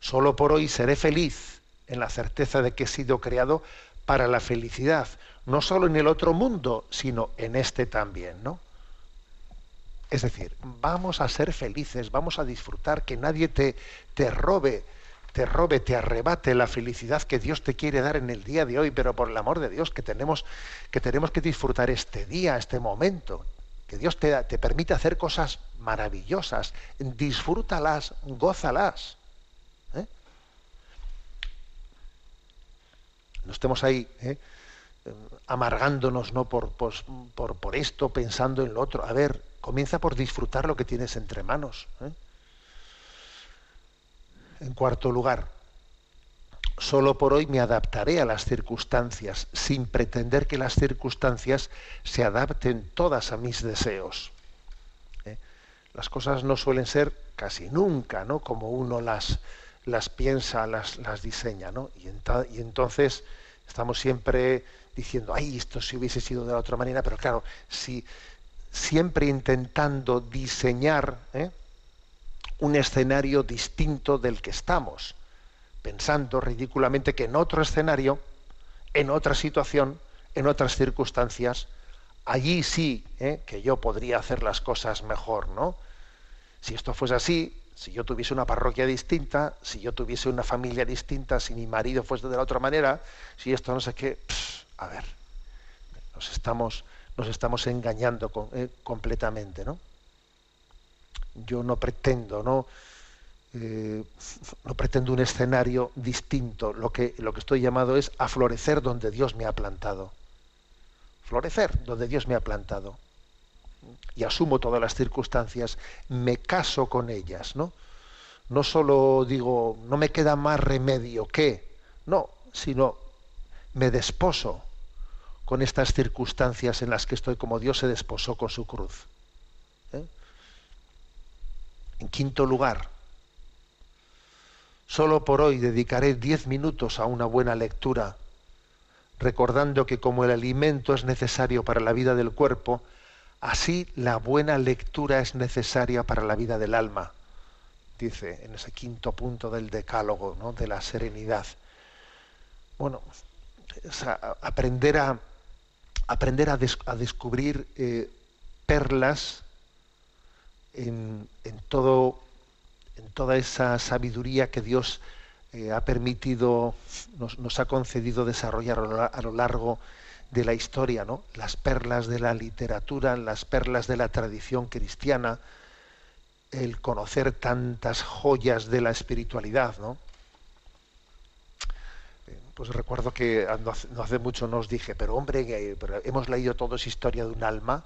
solo por hoy seré feliz en la certeza de que he sido creado para la felicidad, no solo en el otro mundo, sino en este también, ¿no? Es decir, vamos a ser felices, vamos a disfrutar, que nadie te, te robe te robe, te arrebate la felicidad que Dios te quiere dar en el día de hoy, pero por el amor de Dios, que tenemos que, tenemos que disfrutar este día, este momento, que Dios te, te permite hacer cosas maravillosas, disfrútalas, gózalas. ¿eh? No estemos ahí ¿eh? amargándonos ¿no? Por, por, por, por, esto, pensando en lo otro. A ver, comienza por disfrutar lo que tienes entre manos. ¿eh? En cuarto lugar, solo por hoy me adaptaré a las circunstancias, sin pretender que las circunstancias se adapten todas a mis deseos. ¿Eh? Las cosas no suelen ser casi nunca, ¿no? Como uno las, las piensa, las, las diseña, ¿no? Y, ent y, entonces estamos siempre diciendo, ay, esto si hubiese sido de la otra manera, pero claro, si siempre intentando diseñar, ¿eh? Un escenario distinto del que estamos, pensando ridículamente que en otro escenario, en otra situación, en otras circunstancias, allí sí ¿eh? que yo podría hacer las cosas mejor, ¿no? Si esto fuese así, si yo tuviese una parroquia distinta, si yo tuviese una familia distinta, si mi marido fuese de la otra manera, si esto no sé qué, a ver, nos estamos, nos estamos engañando con, eh, completamente, ¿no? Yo no pretendo, ¿no? Eh, no pretendo un escenario distinto. Lo que, lo que estoy llamado es a florecer donde Dios me ha plantado. Florecer donde Dios me ha plantado. Y asumo todas las circunstancias, me caso con ellas, ¿no? No solo digo, no me queda más remedio que, no, sino me desposo con estas circunstancias en las que estoy como Dios se desposó con su cruz. En quinto lugar, solo por hoy dedicaré diez minutos a una buena lectura, recordando que como el alimento es necesario para la vida del cuerpo, así la buena lectura es necesaria para la vida del alma, dice en ese quinto punto del decálogo, ¿no? de la serenidad. Bueno, aprender a aprender a descubrir eh, perlas en, todo, en toda esa sabiduría que Dios eh, ha permitido, nos, nos ha concedido desarrollar a lo, largo de la historia, ¿no? Las perlas de la literatura, las perlas de la tradición cristiana, el conocer tantas joyas de la espiritualidad, ¿no? Eh, Pues recuerdo que no hace, mucho nos dije, pero hombre, hemos leído todos historia de un alma,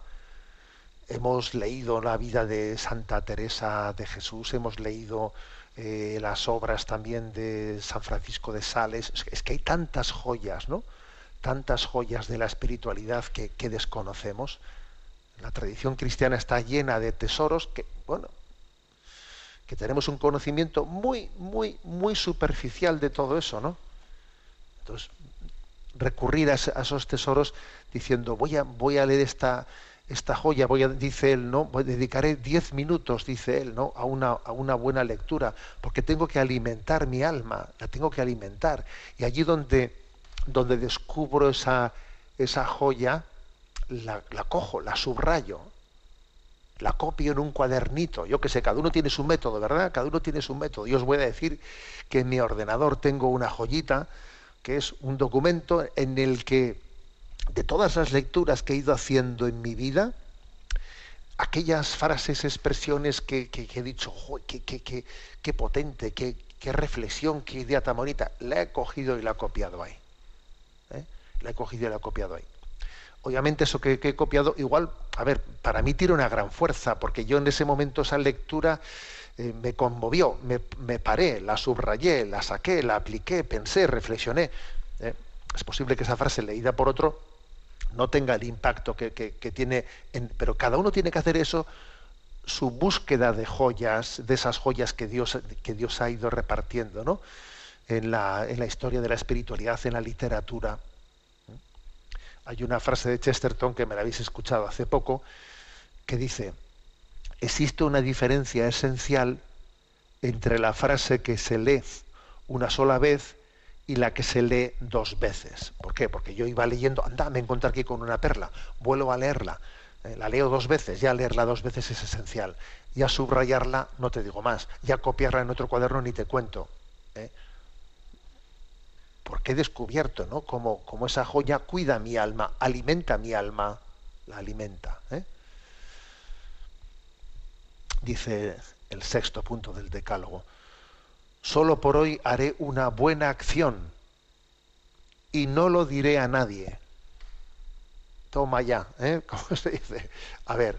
hemos leído la vida de Santa Teresa de Jesús, hemos leído eh, las obras también de San Francisco de Sales. Es que, hay tantas joyas, ¿no? Tantas joyas de la espiritualidad que, que desconocemos. La tradición cristiana está llena de tesoros que, bueno, que tenemos un conocimiento muy, muy, muy superficial de todo eso, ¿no? Entonces, recurrir a esos tesoros diciendo, voy a, voy a leer esta, esta joya, voy a, dice él, ¿no? Dedicaré diez minutos, dice él, ¿no? A una, a una buena lectura, porque tengo que alimentar mi alma, la tengo que alimentar. Y allí donde, donde descubro esa, esa joya, la, la cojo, la subrayo, la copio en un cuadernito. Yo que sé, cada uno tiene su método, ¿verdad? Cada uno tiene su método. Yo os voy a decir que en mi ordenador tengo una joyita, que es un documento en el que, de todas las lecturas que he ido haciendo en mi vida, aquellas frases, expresiones que, he dicho, "Jo, qué, qué- potente, qué, reflexión, qué idea tan bonita, la he cogido y la he copiado ahí. ¿eh? La he cogido y la he copiado ahí obviamente eso que, he copiado, igual, a ver, para mí tiene una gran fuerza, porque yo en ese momento esa lectura eh, me conmovió, me, me paré, la subrayé, la saqué, la apliqué, pensé, reflexioné. ¿eh? Es posible que esa frase leída por otro no tenga el impacto que, que- tiene, en- pero cada uno tiene que hacer eso, su búsqueda de joyas, de esas joyas que Dios, que Dios ha ido repartiendo, ¿no? En la, en la historia de la espiritualidad, en la literatura. Hay una frase de Chesterton que me la habéis escuchado hace poco, que dice, existe una diferencia esencial entre la frase que se lee una sola vez y la que se lee dos veces. ¿Por qué? Porque yo iba leyendo, anda, me encontré aquí con una perla, vuelvo a leerla, eh, la leo dos veces, ya leerla dos veces es esencial, ya subrayarla, no te digo más, ya copiarla en otro cuaderno ni te cuento. ¿eh? porque he descubierto ¿no? como, como esa joya cuida mi alma, alimenta mi alma, la alimenta. ¿eh? Dice el sexto punto del decálogo, solo por hoy haré una buena acción y no lo diré a nadie. Toma ya, ¿eh? ¿cómo se dice? A ver,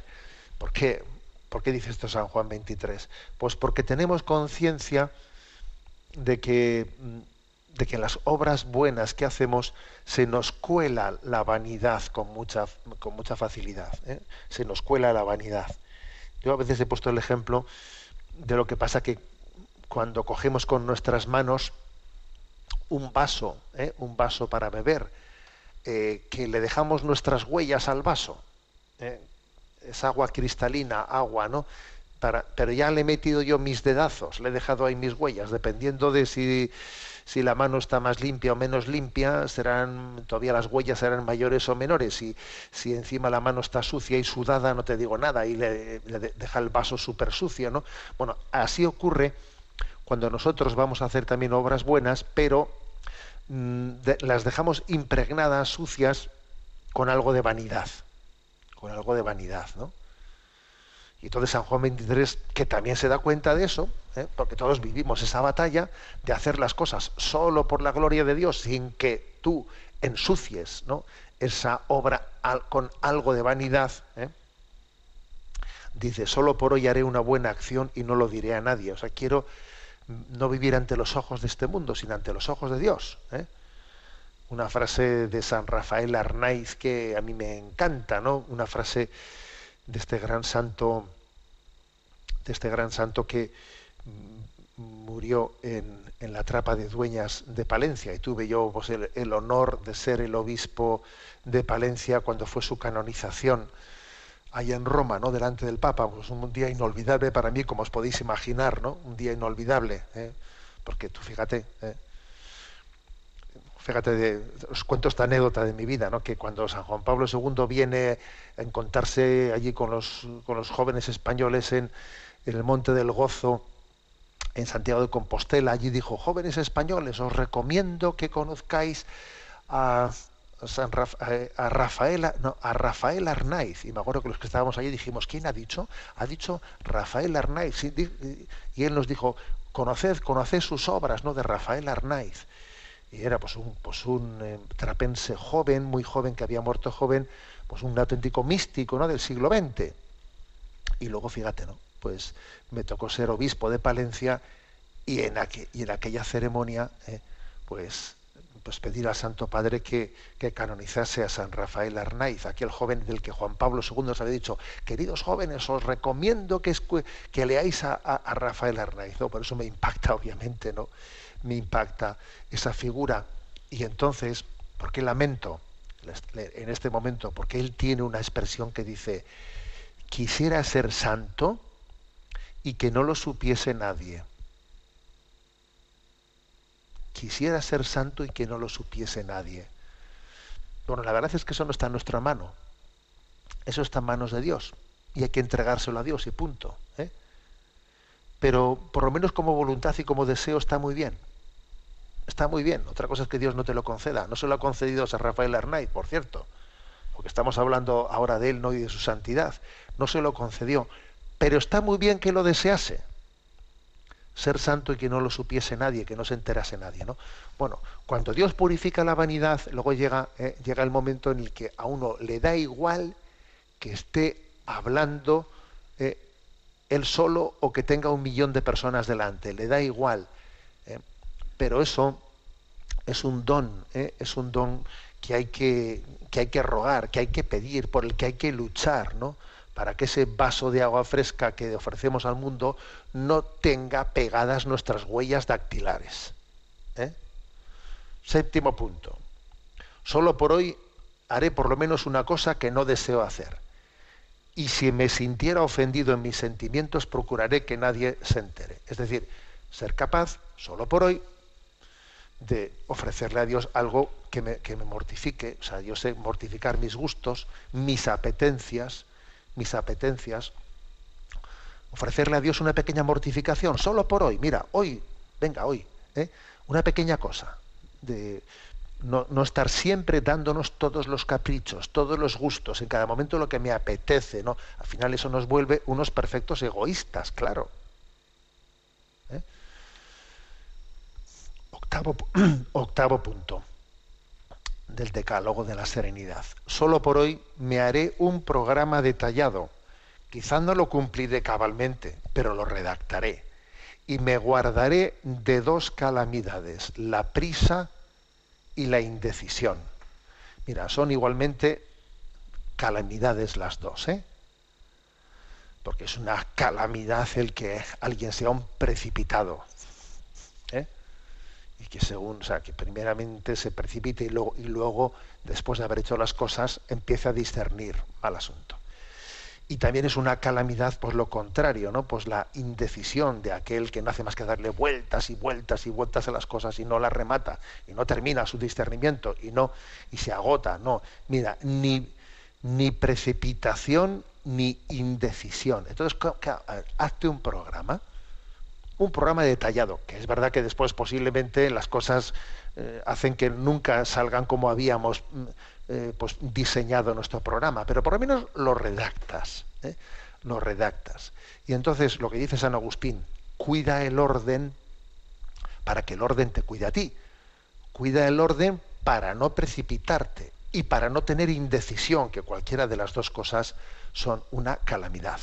¿por qué, ¿por qué dice esto San Juan 23? Pues porque tenemos conciencia de que mm, de que en las obras buenas que hacemos se nos cuela la vanidad con mucha, con mucha facilidad. ¿eh? Se nos cuela la vanidad. Yo a veces he puesto el ejemplo de lo que pasa que cuando cogemos con nuestras manos un vaso, ¿eh? un vaso para beber, eh, que le dejamos nuestras huellas al vaso. ¿eh? Es agua cristalina, agua, ¿no? Para, pero ya le he metido yo mis dedazos, le he dejado ahí mis huellas, dependiendo de si, si la mano está más limpia o menos limpia, serán todavía las huellas serán mayores o menores. Si, si encima la mano está sucia y sudada, no te digo nada, y le, le de- deja el vaso súper sucio, ¿no? Bueno, así ocurre cuando nosotros vamos a hacer también obras buenas, pero mm, las dejamos impregnadas, sucias, con algo de vanidad, con algo de vanidad, ¿no? Y entonces San Juan 23, que también se da cuenta de eso, ¿eh? porque todos vivimos esa batalla de hacer las cosas solo por la gloria de Dios, sin que tú ensucies ¿no? esa obra con algo de vanidad. ¿eh? Dice, solo por hoy haré una buena acción y no lo diré a nadie. O sea, quiero no vivir ante los ojos de este mundo, sino ante los ojos de Dios. ¿eh? Una frase de San Rafael Arnaiz que a mí me encanta, ¿no? Una frase de este gran santo de este gran santo que mm, murió en, la trapa de dueñas de Palencia y tuve yo pues, el honor de ser el obispo de Palencia cuando fue su canonización ahí en Roma, ¿no? delante del Papa, pues un día inolvidable para mí, como os podéis imaginar, ¿no? Un día inolvidable, ¿eh? porque tú fíjate, ¿eh? fíjate, os cuento esta anécdota de mi vida, ¿no? que cuando San Juan Pablo II viene a encontrarse allí con los, con los jóvenes españoles en, en el Monte del Gozo, en Santiago de Compostela, allí dijo, jóvenes españoles, os recomiendo que conozcáis a, A Rafael, a Rafael Arnaiz. Y me acuerdo que los que estábamos allí dijimos, ¿quién ha dicho? Ha dicho Rafael Arnaiz. Di- Y él nos dijo, conoced, conoced sus obras, ¿no? De Rafael Arnaiz. Y era pues un, pues un eh, trapense joven, muy joven, que había muerto joven, pues un auténtico místico, ¿no? Del siglo XX. Y luego, fíjate, ¿no? Pues me tocó ser obispo de Palencia y en, aqu- y en aquella ceremonia, eh, pues, pues pedir al Santo Padre que, que canonizase a San Rafael Arnaiz, aquel joven del que Juan Pablo II nos había dicho, queridos jóvenes, os recomiendo que, leáis a, a- Rafael Arnaiz. Por eso me impacta, obviamente, ¿no? Me impacta esa figura. Y entonces, ¿por qué lamento en este momento? Porque él tiene una expresión que dice, quisiera ser santo y que no lo supiese nadie. Quisiera ser santo y que no lo supiese nadie. Bueno, la verdad es que eso no está en nuestra mano. Eso está en manos de Dios. Y hay que entregárselo a Dios y punto. ¿eh? Pero por lo menos como voluntad y como deseo está muy bien. Está muy bien. Otra cosa es que Dios no te lo conceda. No se lo ha concedido a San Rafael Arnaiz, por cierto. Porque estamos hablando ahora de él ¿no? y de su santidad. No se lo concedió. Pero está muy bien que lo desease ser santo y que no lo supiese nadie, que no se enterase nadie, ¿no? Bueno, cuando Dios purifica la vanidad, luego llega, eh, llega el momento en el que a uno le da igual que esté hablando eh, él solo o que tenga un millón de personas delante, le da igual. eh, pero eso es un don, es un don que hay que, que hay que rogar, que hay que pedir, por el que hay que luchar, ¿no? Para que ese vaso de agua fresca que ofrecemos al mundo no tenga pegadas nuestras huellas dactilares. ¿eh? Séptimo punto. Solo por hoy haré por lo menos una cosa que no deseo hacer. Y si me sintiera ofendido en mis sentimientos, procuraré que nadie se entere. Es decir, ser capaz, solo por hoy, de ofrecerle a Dios algo que me, que me mortifique. O sea, yo sé mortificar mis gustos, mis apetencias, mis apetencias, ofrecerle a Dios una pequeña mortificación, solo por hoy, mira, hoy, venga, hoy, ¿eh? una pequeña cosa, de no, no, estar siempre dándonos todos los caprichos, todos los gustos, en cada momento lo que me apetece, ¿no? Al final eso nos vuelve unos perfectos egoístas, claro. ¿Eh? Octavo, octavo punto del decálogo de la serenidad. Solo por hoy me haré un programa detallado. Quizá no lo cumpliré cabalmente, pero lo redactaré. Y me guardaré de dos calamidades, la prisa y la indecisión. Mira, son igualmente calamidades las dos, ¿eh? Porque es una calamidad el que alguien sea un precipitado. Que según, o sea, que primeramente se precipite y luego, y luego, después de haber hecho las cosas, empiece a discernir al asunto. Y también es una calamidad, pues lo contrario, ¿no? Pues la indecisión de aquel que no hace más que darle vueltas y vueltas y vueltas a las cosas y no las remata, y no termina su discernimiento, y no, y se agota, no. Mira, ni, ni precipitación ni indecisión. Entonces, hazte un programa un programa detallado, que es verdad que después posiblemente las cosas eh, hacen que nunca salgan como habíamos eh, pues, diseñado nuestro programa, pero por lo menos lo redactas, ¿eh? lo redactas. Y entonces lo que dice San Agustín, cuida el orden para que el orden te cuide a ti, cuida el orden para no precipitarte y para no tener indecisión, que cualquiera de las dos cosas son una calamidad.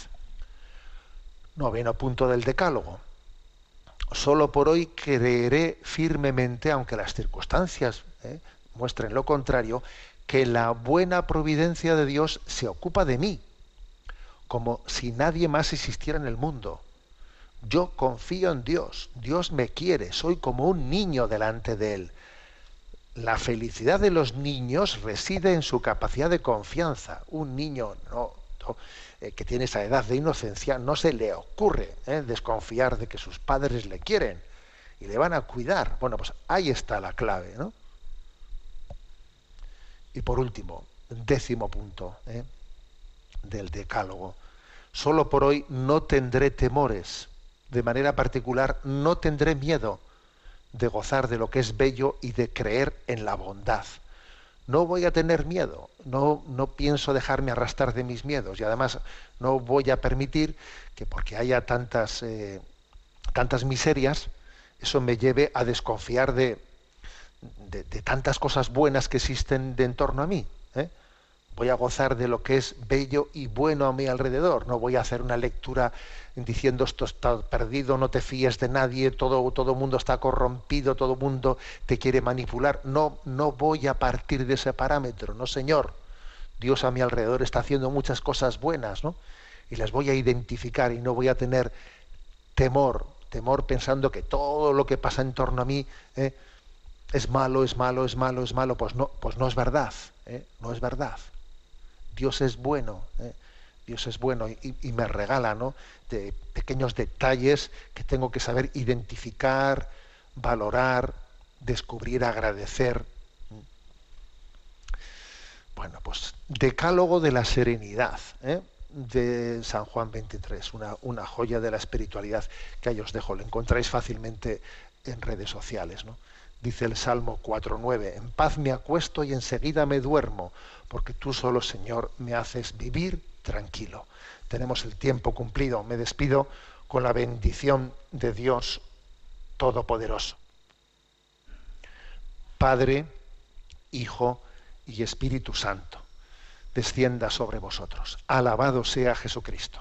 Noveno punto del decálogo solo por hoy creeré firmemente, aunque las circunstancias ¿eh? muestren lo contrario, que la buena providencia de Dios se ocupa de mí, como si nadie más existiera en el mundo. Yo confío en Dios, Dios me quiere, soy como un niño delante de Él. La felicidad de los niños reside en su capacidad de confianza. Un niño no, no, eh, que tiene esa edad de inocencia no se le ocurre eh, desconfiar de que sus padres le quieren y le van a cuidar. Bueno, pues ahí está la clave, ¿no? Y por último, décimo punto ¿eh? del decálogo. Solo por hoy no tendré temores. De manera particular, no tendré miedo de gozar de lo que es bello y de creer en la bondad. No voy a tener miedo, no, no pienso dejarme arrastrar de mis miedos y además no voy a permitir que porque haya tantas, eh, tantas miserias, eso me lleve a desconfiar de, de, tantas cosas buenas que existen de en torno a mí. ¿eh? Voy a gozar de lo que es bello y bueno a mi alrededor. No voy a hacer una lectura diciendo esto está perdido, no te fíes de nadie, todo todo mundo está corrompido, todo mundo te quiere manipular. No, no voy a partir de ese parámetro, no señor. Dios a mi alrededor está haciendo muchas cosas buenas, ¿no? Y las voy a identificar y no voy a tener temor, temor pensando que todo lo que pasa en torno a mí ¿eh? es malo, es malo, es malo, es malo. Pues no, pues no es verdad, ¿eh? no es verdad. Dios es bueno. ¿eh? Dios es bueno y, me regala ¿no? de pequeños detalles que tengo que saber identificar, valorar, descubrir, agradecer. Bueno, pues Decálogo de la Serenidad ¿eh? de San Juan 23, una, una, joya de la espiritualidad que ahí os dejo, lo encontráis fácilmente en redes sociales. ¿no? Dice el Salmo 4.9, en paz me acuesto y enseguida me duermo, porque tú solo, Señor, me haces vivir tranquilo. Tenemos el tiempo cumplido. Me despido con la bendición de Dios Todopoderoso. Padre, Hijo y Espíritu Santo, descienda sobre vosotros. Alabado sea Jesucristo.